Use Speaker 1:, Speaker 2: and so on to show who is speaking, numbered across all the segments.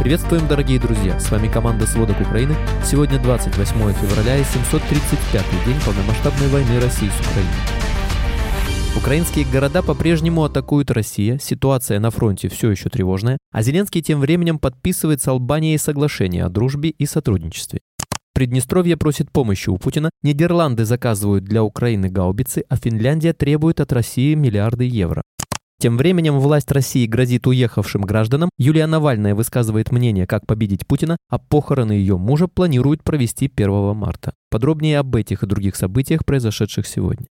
Speaker 1: Приветствуем, дорогие друзья! С вами команда «Сводок Украины». Сегодня 28 февраля и 735-й день полномасштабной войны России с Украиной. Украинские города по-прежнему атакуют Россия, ситуация на фронте все еще тревожная, а Зеленский тем временем подписывает с Албанией соглашение о дружбе и сотрудничестве. Приднестровье просит помощи у Путина, Нидерланды заказывают для Украины гаубицы, а Финляндия требует от России миллиарды евро. Тем временем власть России грозит уехавшим гражданам. Юлия Навальная высказывает мнение, как победить Путина, а похороны ее мужа планируют провести 1 марта. Подробнее об этих и других событиях, произошедших сегодня.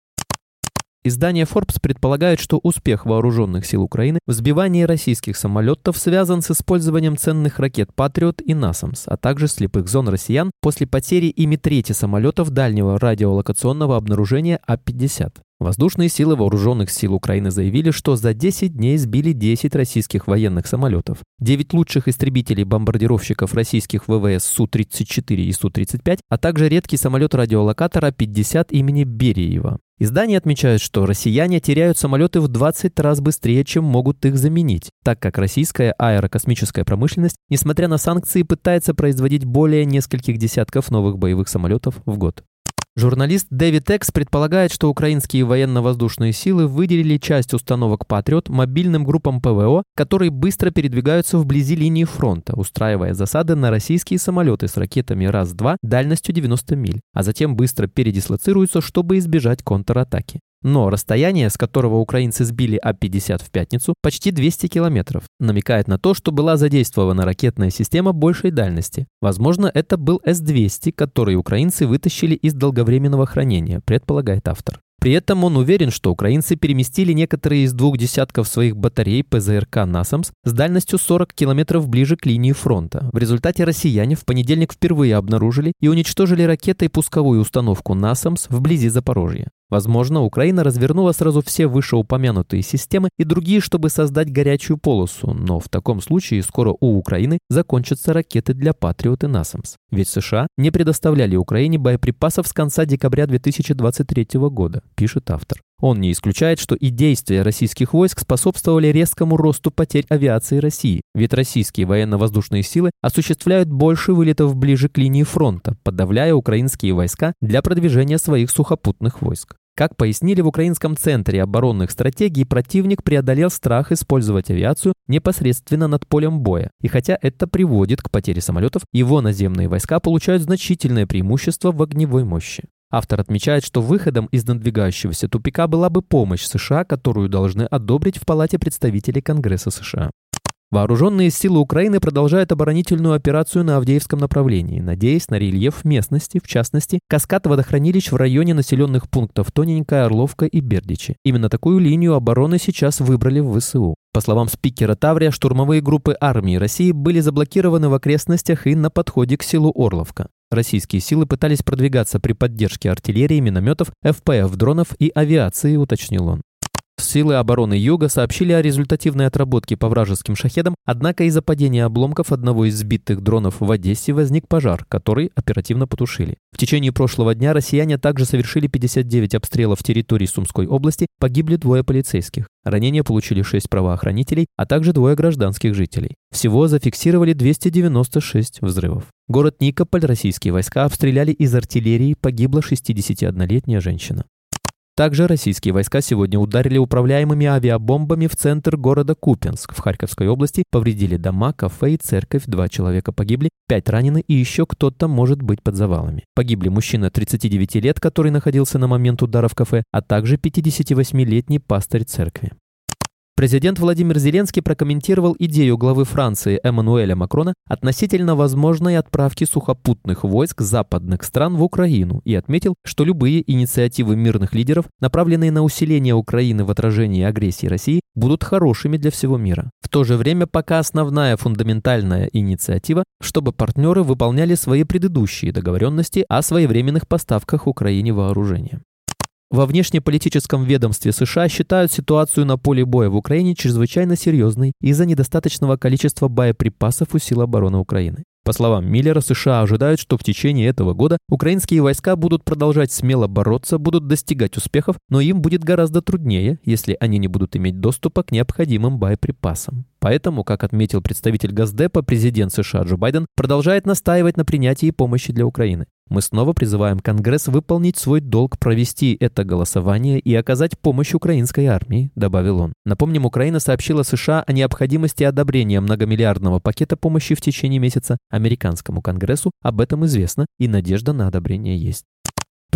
Speaker 1: Издание Forbes предполагает, что успех вооруженных сил Украины в сбивании российских самолетов связан с использованием ценных ракет «Патриот» и «Насамс», а также слепых зон россиян после потери ими трети самолетов дальнего радиолокационного обнаружения А-50. Воздушные силы вооруженных сил Украины заявили, что за 10 дней сбили 10 российских военных самолетов. 9 лучших истребителей-бомбардировщиков российских ВВС Су-34 и Су-35, а также редкий самолет-радиолокатор А-50 имени Бериева. Издание отмечает, что россияне теряют самолеты в 20 раз быстрее, чем могут их заменить, так как российская аэрокосмическая промышленность, несмотря на санкции, пытается производить более нескольких десятков новых боевых самолетов в год. Журналист Дэвид Экс предполагает, что украинские военно-воздушные силы выделили часть установок «Патриот» мобильным группам ПВО, которые быстро передвигаются вблизи линии фронта, устраивая засады на российские самолеты с ракетами РАС-2 дальностью 90 миль, а затем быстро передислоцируются, чтобы избежать контратаки. Но расстояние, с которого украинцы сбили А-50 в пятницу, почти 200 километров, намекает на то, что была задействована ракетная система большей дальности. Возможно, это был С-200, который украинцы вытащили из долговременного хранения, предполагает автор. При этом он уверен, что украинцы переместили некоторые из двух десятков своих батарей ПЗРК «Насамс» с дальностью 40 километров ближе к линии фронта. В результате россияне в понедельник впервые обнаружили и уничтожили ракетой пусковую установку «Насамс» вблизи Запорожья. Возможно, Украина развернула сразу все вышеупомянутые системы и другие, чтобы создать горячую полосу, но в таком случае скоро у Украины закончатся ракеты для Патриот и Насамс. Ведь США не предоставляли Украине боеприпасов с конца декабря 2023 года, пишет автор. Он не исключает, что и действия российских войск способствовали резкому росту потерь авиации России, ведь российские военно-воздушные силы осуществляют больше вылетов ближе к линии фронта, подавляя украинские войска для продвижения своих сухопутных войск. Как пояснили в Украинском центре оборонных стратегий, противник преодолел страх использовать авиацию непосредственно над полем боя. И хотя это приводит к потере самолетов, его наземные войска получают значительное преимущество в огневой мощи. Автор отмечает, что выходом из надвигающегося тупика была бы помощь США, которую должны одобрить в Палате представителей Конгресса США. Вооруженные силы Украины продолжают оборонительную операцию на Авдеевском направлении, надеясь на рельеф местности, в частности, каскад водохранилищ в районе населенных пунктов Тоненькая, Орловка и Бердичи. Именно такую линию обороны сейчас выбрали в ВСУ. По словам спикера Таврия, штурмовые группы армии России были заблокированы в окрестностях и на подходе к селу Орловка. Российские силы пытались продвигаться при поддержке артиллерии, минометов, ФПФ, дронов и авиации, уточнил он. Силы обороны Юга сообщили о результативной отработке по вражеским шахедам, однако из-за падения обломков одного из сбитых дронов в Одессе возник пожар, который оперативно потушили. В течение прошлого дня россияне также совершили 59 обстрелов территории Сумской области, погибли двое полицейских. Ранения получили 6 правоохранителей, а также двое гражданских жителей. Всего зафиксировали 296 взрывов. Город Никополь российские войска обстреляли из артиллерии, погибла 61-летняя женщина. Также российские войска сегодня ударили управляемыми авиабомбами в центр города Купенск в Харьковской области, повредили дома, кафе и церковь, два человека погибли, пять ранены и еще кто-то может быть под завалами. Погибли мужчина 39 лет, который находился на момент удара в кафе, а также 58-летний пастырь церкви. Президент Владимир Зеленский прокомментировал идею главы Франции Эммануэля Макрона относительно возможной отправки сухопутных войск западных стран в Украину и отметил, что любые инициативы мирных лидеров, направленные на усиление Украины в отражении агрессии России, будут хорошими для всего мира. В то же время пока основная фундаментальная инициатива, чтобы партнеры выполняли свои предыдущие договоренности о своевременных поставках Украине вооружения. Во внешнеполитическом ведомстве США считают ситуацию на поле боя в Украине чрезвычайно серьезной из-за недостаточного количества боеприпасов у сил обороны Украины. По словам Миллера, США ожидают, что в течение этого года украинские войска будут продолжать смело бороться, будут достигать успехов, но им будет гораздо труднее, если они не будут иметь доступа к необходимым боеприпасам. Поэтому, как отметил представитель Газдепа, президент США Джо Байден продолжает настаивать на принятии помощи для Украины. Мы снова призываем Конгресс выполнить свой долг, провести это голосование и оказать помощь украинской армии, добавил он. Напомним, Украина сообщила США о необходимости одобрения многомиллиардного пакета помощи в течение месяца американскому Конгрессу. Об этом известно, и надежда на одобрение есть.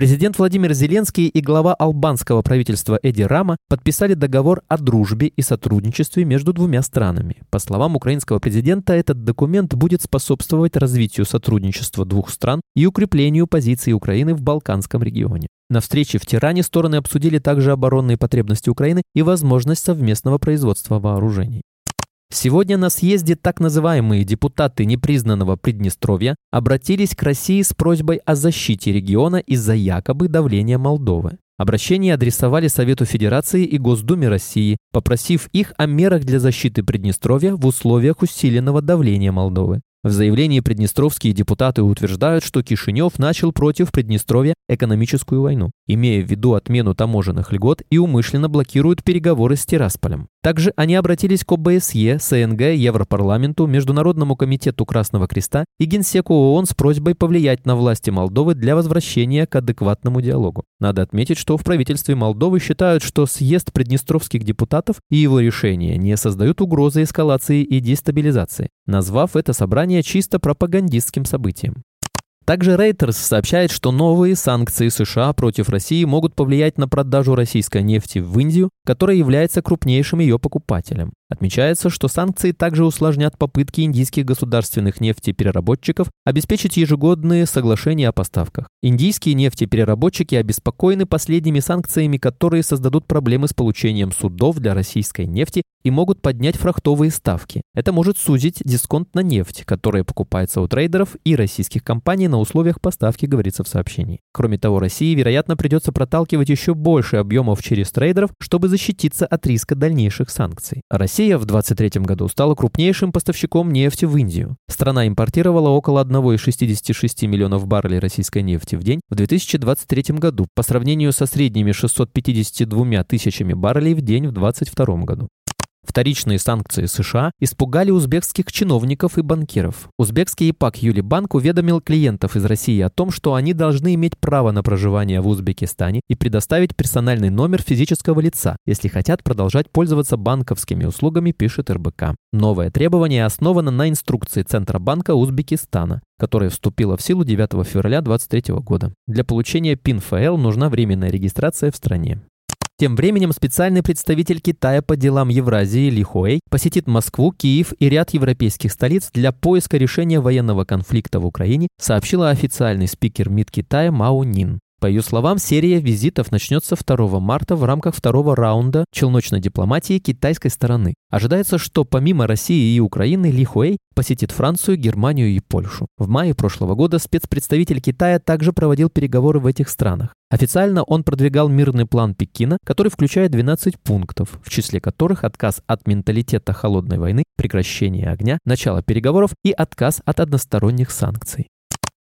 Speaker 1: Президент Владимир Зеленский и глава албанского правительства Эди Рама подписали договор о дружбе и сотрудничестве между двумя странами. По словам украинского президента, этот документ будет способствовать развитию сотрудничества двух стран и укреплению позиции Украины в Балканском регионе. На встрече в Тиране стороны обсудили также оборонные потребности Украины и возможность совместного производства вооружений. Сегодня на съезде так называемые депутаты непризнанного Приднестровья обратились к России с просьбой о защите региона из-за якобы давления Молдовы. Обращение адресовали Совету Федерации и Госдуме России, попросив их о мерах для защиты Приднестровья в условиях усиленного давления Молдовы. В заявлении приднестровские депутаты утверждают, что Кишинев начал против Приднестровья экономическую войну, имея в виду отмену таможенных льгот и умышленно блокируют переговоры с Тирасполем. Также они обратились к ОБСЕ, СНГ, Европарламенту, Международному комитету Красного Креста и Генсеку ООН с просьбой повлиять на власти Молдовы для возвращения к адекватному диалогу. Надо отметить, что в правительстве Молдовы считают, что съезд приднестровских депутатов и его решения не создают угрозы эскалации и дестабилизации, назвав это собрание чисто пропагандистским событием. Также Reuters сообщает, что новые санкции США против России могут повлиять на продажу российской нефти в Индию, которая является крупнейшим ее покупателем. Отмечается, что санкции также усложнят попытки индийских государственных нефтепереработчиков обеспечить ежегодные соглашения о поставках. Индийские нефтепереработчики обеспокоены последними санкциями, которые создадут проблемы с получением судов для российской нефти и могут поднять фрахтовые ставки. Это может сузить дисконт на нефть, которая покупается у трейдеров и российских компаний на условиях поставки, говорится в сообщении. Кроме того, России, вероятно, придется проталкивать еще больше объемов через трейдеров, чтобы защититься от риска дальнейших санкций. Россия Россия в 2023 году стала крупнейшим поставщиком нефти в Индию. Страна импортировала около 1,66 миллионов баррелей российской нефти в день в 2023 году по сравнению со средними 652 тысячами баррелей в день в 2022 году. Вторичные санкции США испугали узбекских чиновников и банкиров. Узбекский ИПАК Юлибанк уведомил клиентов из России о том, что они должны иметь право на проживание в Узбекистане и предоставить персональный номер физического лица, если хотят продолжать пользоваться банковскими услугами, пишет РБК. Новое требование основано на инструкции Центробанка Узбекистана, которая вступила в силу 9 февраля 2023 года. Для получения PIN-ФЛ нужна временная регистрация в стране. Тем временем специальный представитель Китая по делам Евразии Ли Хуэй посетит Москву, Киев и ряд европейских столиц для поиска решения военного конфликта в Украине, сообщила официальный спикер МИД Китая Мао Нин. По ее словам, серия визитов начнется 2 марта в рамках второго раунда челночной дипломатии китайской стороны. Ожидается, что помимо России и Украины Ли Хуэй посетит Францию, Германию и Польшу. В мае прошлого года спецпредставитель Китая также проводил переговоры в этих странах. Официально он продвигал мирный план Пекина, который включает 12 пунктов, в числе которых отказ от менталитета холодной войны, прекращение огня, начало переговоров и отказ от односторонних санкций.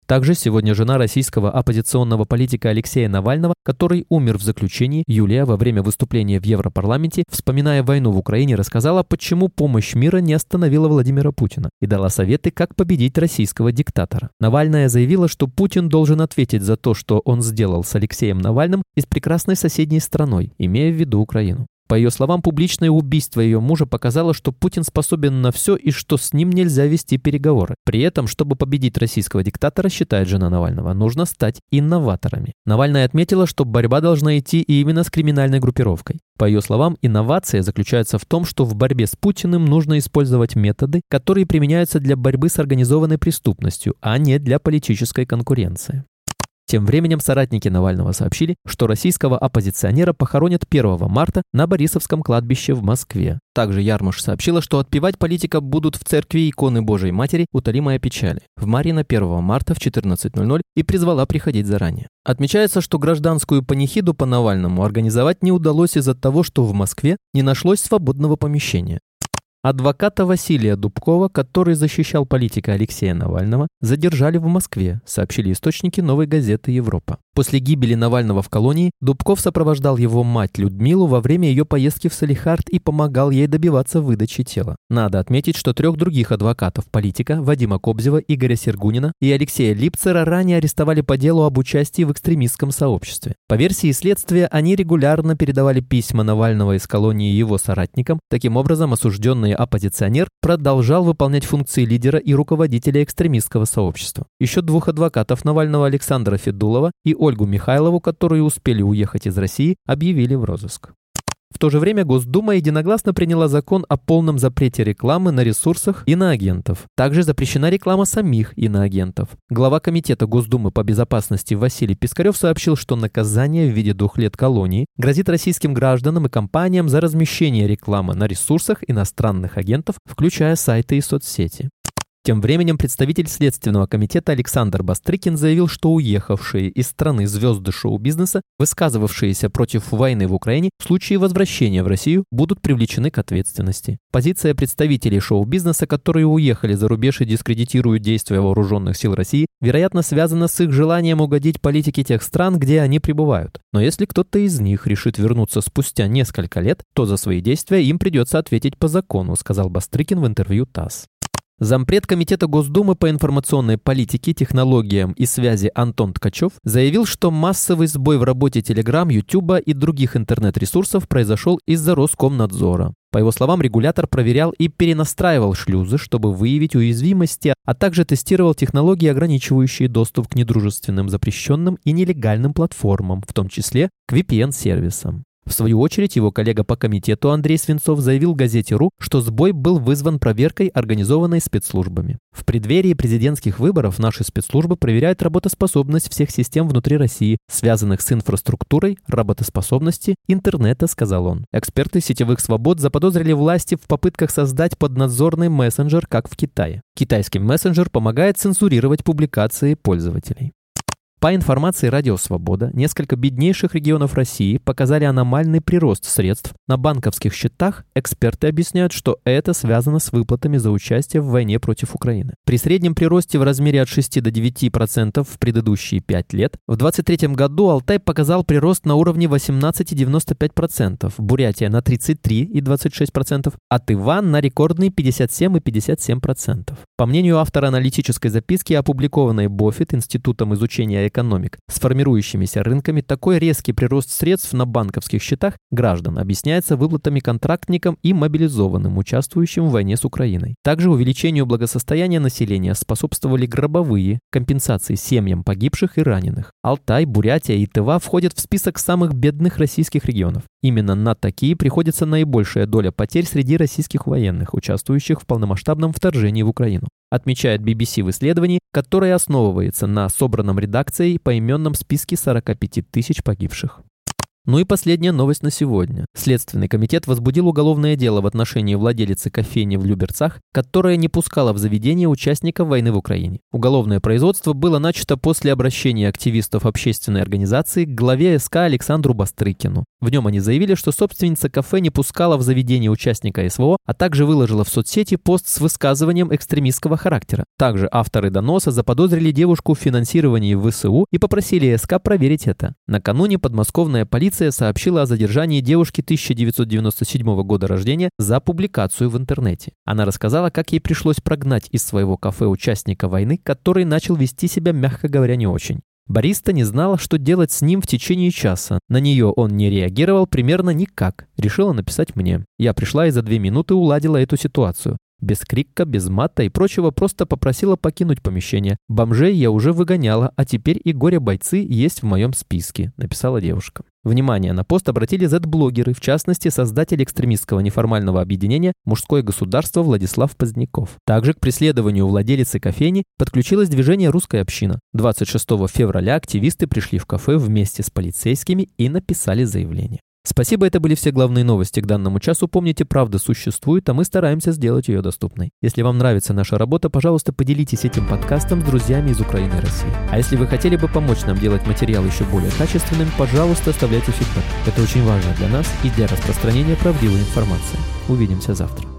Speaker 1: Также сегодня жена российского оппозиционного политика Алексея Навального, который умер в заключении, Юлия во время выступления в Европарламенте, вспоминая войну в Украине, рассказала, почему помощь мира не остановила Владимира Путина и дала советы, как победить российского диктатора. Навальная заявила, что Путин должен ответить за то, что он сделал с Алексеем Навальным и с прекрасной соседней страной, имея в виду Украину. По ее словам, публичное убийство ее мужа показало, что Путин способен на все и что с ним нельзя вести переговоры. При этом, чтобы победить российского диктатора, считает жена Навального, нужно стать инноваторами. Навальная отметила, что борьба должна идти именно с криминальной группировкой. По ее словам, инновация заключается в том, что в борьбе с Путиным нужно использовать методы, которые применяются для борьбы с организованной преступностью, а не для политической конкуренции. Тем временем соратники Навального сообщили, что российского оппозиционера похоронят 1 марта на Борисовском кладбище в Москве. Также Ярмуш сообщила, что отпевать политика будут в церкви иконы Божией Матери «Утолимая печаль» в Марина 1 марта в 14.00 и призвала приходить заранее. Отмечается, что гражданскую панихиду по Навальному организовать не удалось из-за того, что в Москве не нашлось свободного помещения. Адвоката Василия Дубкова, который защищал политика Алексея Навального, задержали в Москве, сообщили источники новой газеты «Европа». После гибели Навального в колонии Дубков сопровождал его мать Людмилу во время ее поездки в Салихард и помогал ей добиваться выдачи тела. Надо отметить, что трех других адвокатов политика Вадима Кобзева, Игоря Сергунина и Алексея Липцера ранее арестовали по делу об участии в экстремистском сообществе. По версии следствия, они регулярно передавали письма Навального из колонии его соратникам. Таким образом, осужденный оппозиционер продолжал выполнять функции лидера и руководителя экстремистского сообщества. Еще двух адвокатов Навального Александра Федулова и Ольгу Михайлову, которые успели уехать из России, объявили в розыск. В то же время Госдума единогласно приняла закон о полном запрете рекламы на ресурсах иноагентов. Также запрещена реклама самих иноагентов. Глава Комитета Госдумы по безопасности Василий Пискарев сообщил, что наказание в виде двух лет колонии грозит российским гражданам и компаниям за размещение рекламы на ресурсах иностранных агентов, включая сайты и соцсети. Тем временем представитель Следственного комитета Александр Бастрыкин заявил, что уехавшие из страны звезды шоу-бизнеса, высказывавшиеся против войны в Украине, в случае возвращения в Россию будут привлечены к ответственности. Позиция представителей шоу-бизнеса, которые уехали за рубеж и дискредитируют действия вооруженных сил России, вероятно, связана с их желанием угодить политике тех стран, где они пребывают. Но если кто-то из них решит вернуться спустя несколько лет, то за свои действия им придется ответить по закону, сказал Бастрыкин в интервью ТАСС. Зампред Комитета Госдумы по информационной политике, технологиям и связи Антон Ткачев заявил, что массовый сбой в работе Telegram, YouTube и других интернет-ресурсов произошел из-за Роскомнадзора. По его словам, регулятор проверял и перенастраивал шлюзы, чтобы выявить уязвимости, а также тестировал технологии, ограничивающие доступ к недружественным, запрещенным и нелегальным платформам, в том числе к VPN-сервисам. В свою очередь, его коллега по комитету Андрей Свинцов заявил газете «РУ», что сбой был вызван проверкой, организованной спецслужбами. В преддверии президентских выборов наши спецслужбы проверяют работоспособность всех систем внутри России, связанных с инфраструктурой, работоспособности, интернета, сказал он. Эксперты сетевых свобод заподозрили власти в попытках создать поднадзорный мессенджер, как в Китае. Китайский мессенджер помогает цензурировать публикации пользователей. По информации Радио Свобода, несколько беднейших регионов России показали аномальный прирост средств на банковских счетах. Эксперты объясняют, что это связано с выплатами за участие в войне против Украины. При среднем приросте в размере от 6 до 9% в предыдущие 5 лет, в 2023 году Алтай показал прирост на уровне 18,95%, Бурятия на 33,26%, а Тыван на рекордные 57,57%. По мнению автора аналитической записки, опубликованной Боффит Институтом изучения экономик с формирующимися рынками, такой резкий прирост средств на банковских счетах граждан объясняется выплатами контрактникам и мобилизованным, участвующим в войне с Украиной. Также увеличению благосостояния населения способствовали гробовые компенсации семьям погибших и раненых. Алтай, Бурятия и Тыва входят в список самых бедных российских регионов. Именно на такие приходится наибольшая доля потерь среди российских военных, участвующих в полномасштабном вторжении в Украину отмечает BBC в исследовании, которое основывается на собранном редакцией по именном списке 45 тысяч погибших. Ну и последняя новость на сегодня. Следственный комитет возбудил уголовное дело в отношении владелицы кофейни в Люберцах, которая не пускала в заведение участников войны в Украине. Уголовное производство было начато после обращения активистов общественной организации к главе СК Александру Бастрыкину. В нем они заявили, что собственница кафе не пускала в заведение участника СВО, а также выложила в соцсети пост с высказыванием экстремистского характера. Также авторы доноса заподозрили девушку в финансировании ВСУ и попросили СК проверить это. Накануне подмосковная полиция Полиция сообщила о задержании девушки 1997 года рождения за публикацию в интернете. Она рассказала, как ей пришлось прогнать из своего кафе участника войны, который начал вести себя, мягко говоря, не очень. Бариста не знала, что делать с ним в течение часа. На нее он не реагировал примерно никак. Решила написать мне. Я пришла и за две минуты уладила эту ситуацию. Без крика, без мата и прочего просто попросила покинуть помещение. Бомжей я уже выгоняла, а теперь и горе-бойцы есть в моем списке, написала девушка. Внимание, на пост обратили Z-блогеры, в частности, создатель экстремистского неформального объединения «Мужское государство» Владислав Поздняков. Также к преследованию владелицы кофейни подключилось движение «Русская община». 26 февраля активисты пришли в кафе вместе с полицейскими и написали заявление. Спасибо, это были все главные новости к данному часу. Помните, правда существует, а мы стараемся сделать ее доступной. Если вам нравится наша работа, пожалуйста, поделитесь этим подкастом с друзьями из Украины и России. А если вы хотели бы помочь нам делать материал еще более качественным, пожалуйста, оставляйте фидбэк. Это очень важно для нас и для распространения правдивой информации. Увидимся завтра.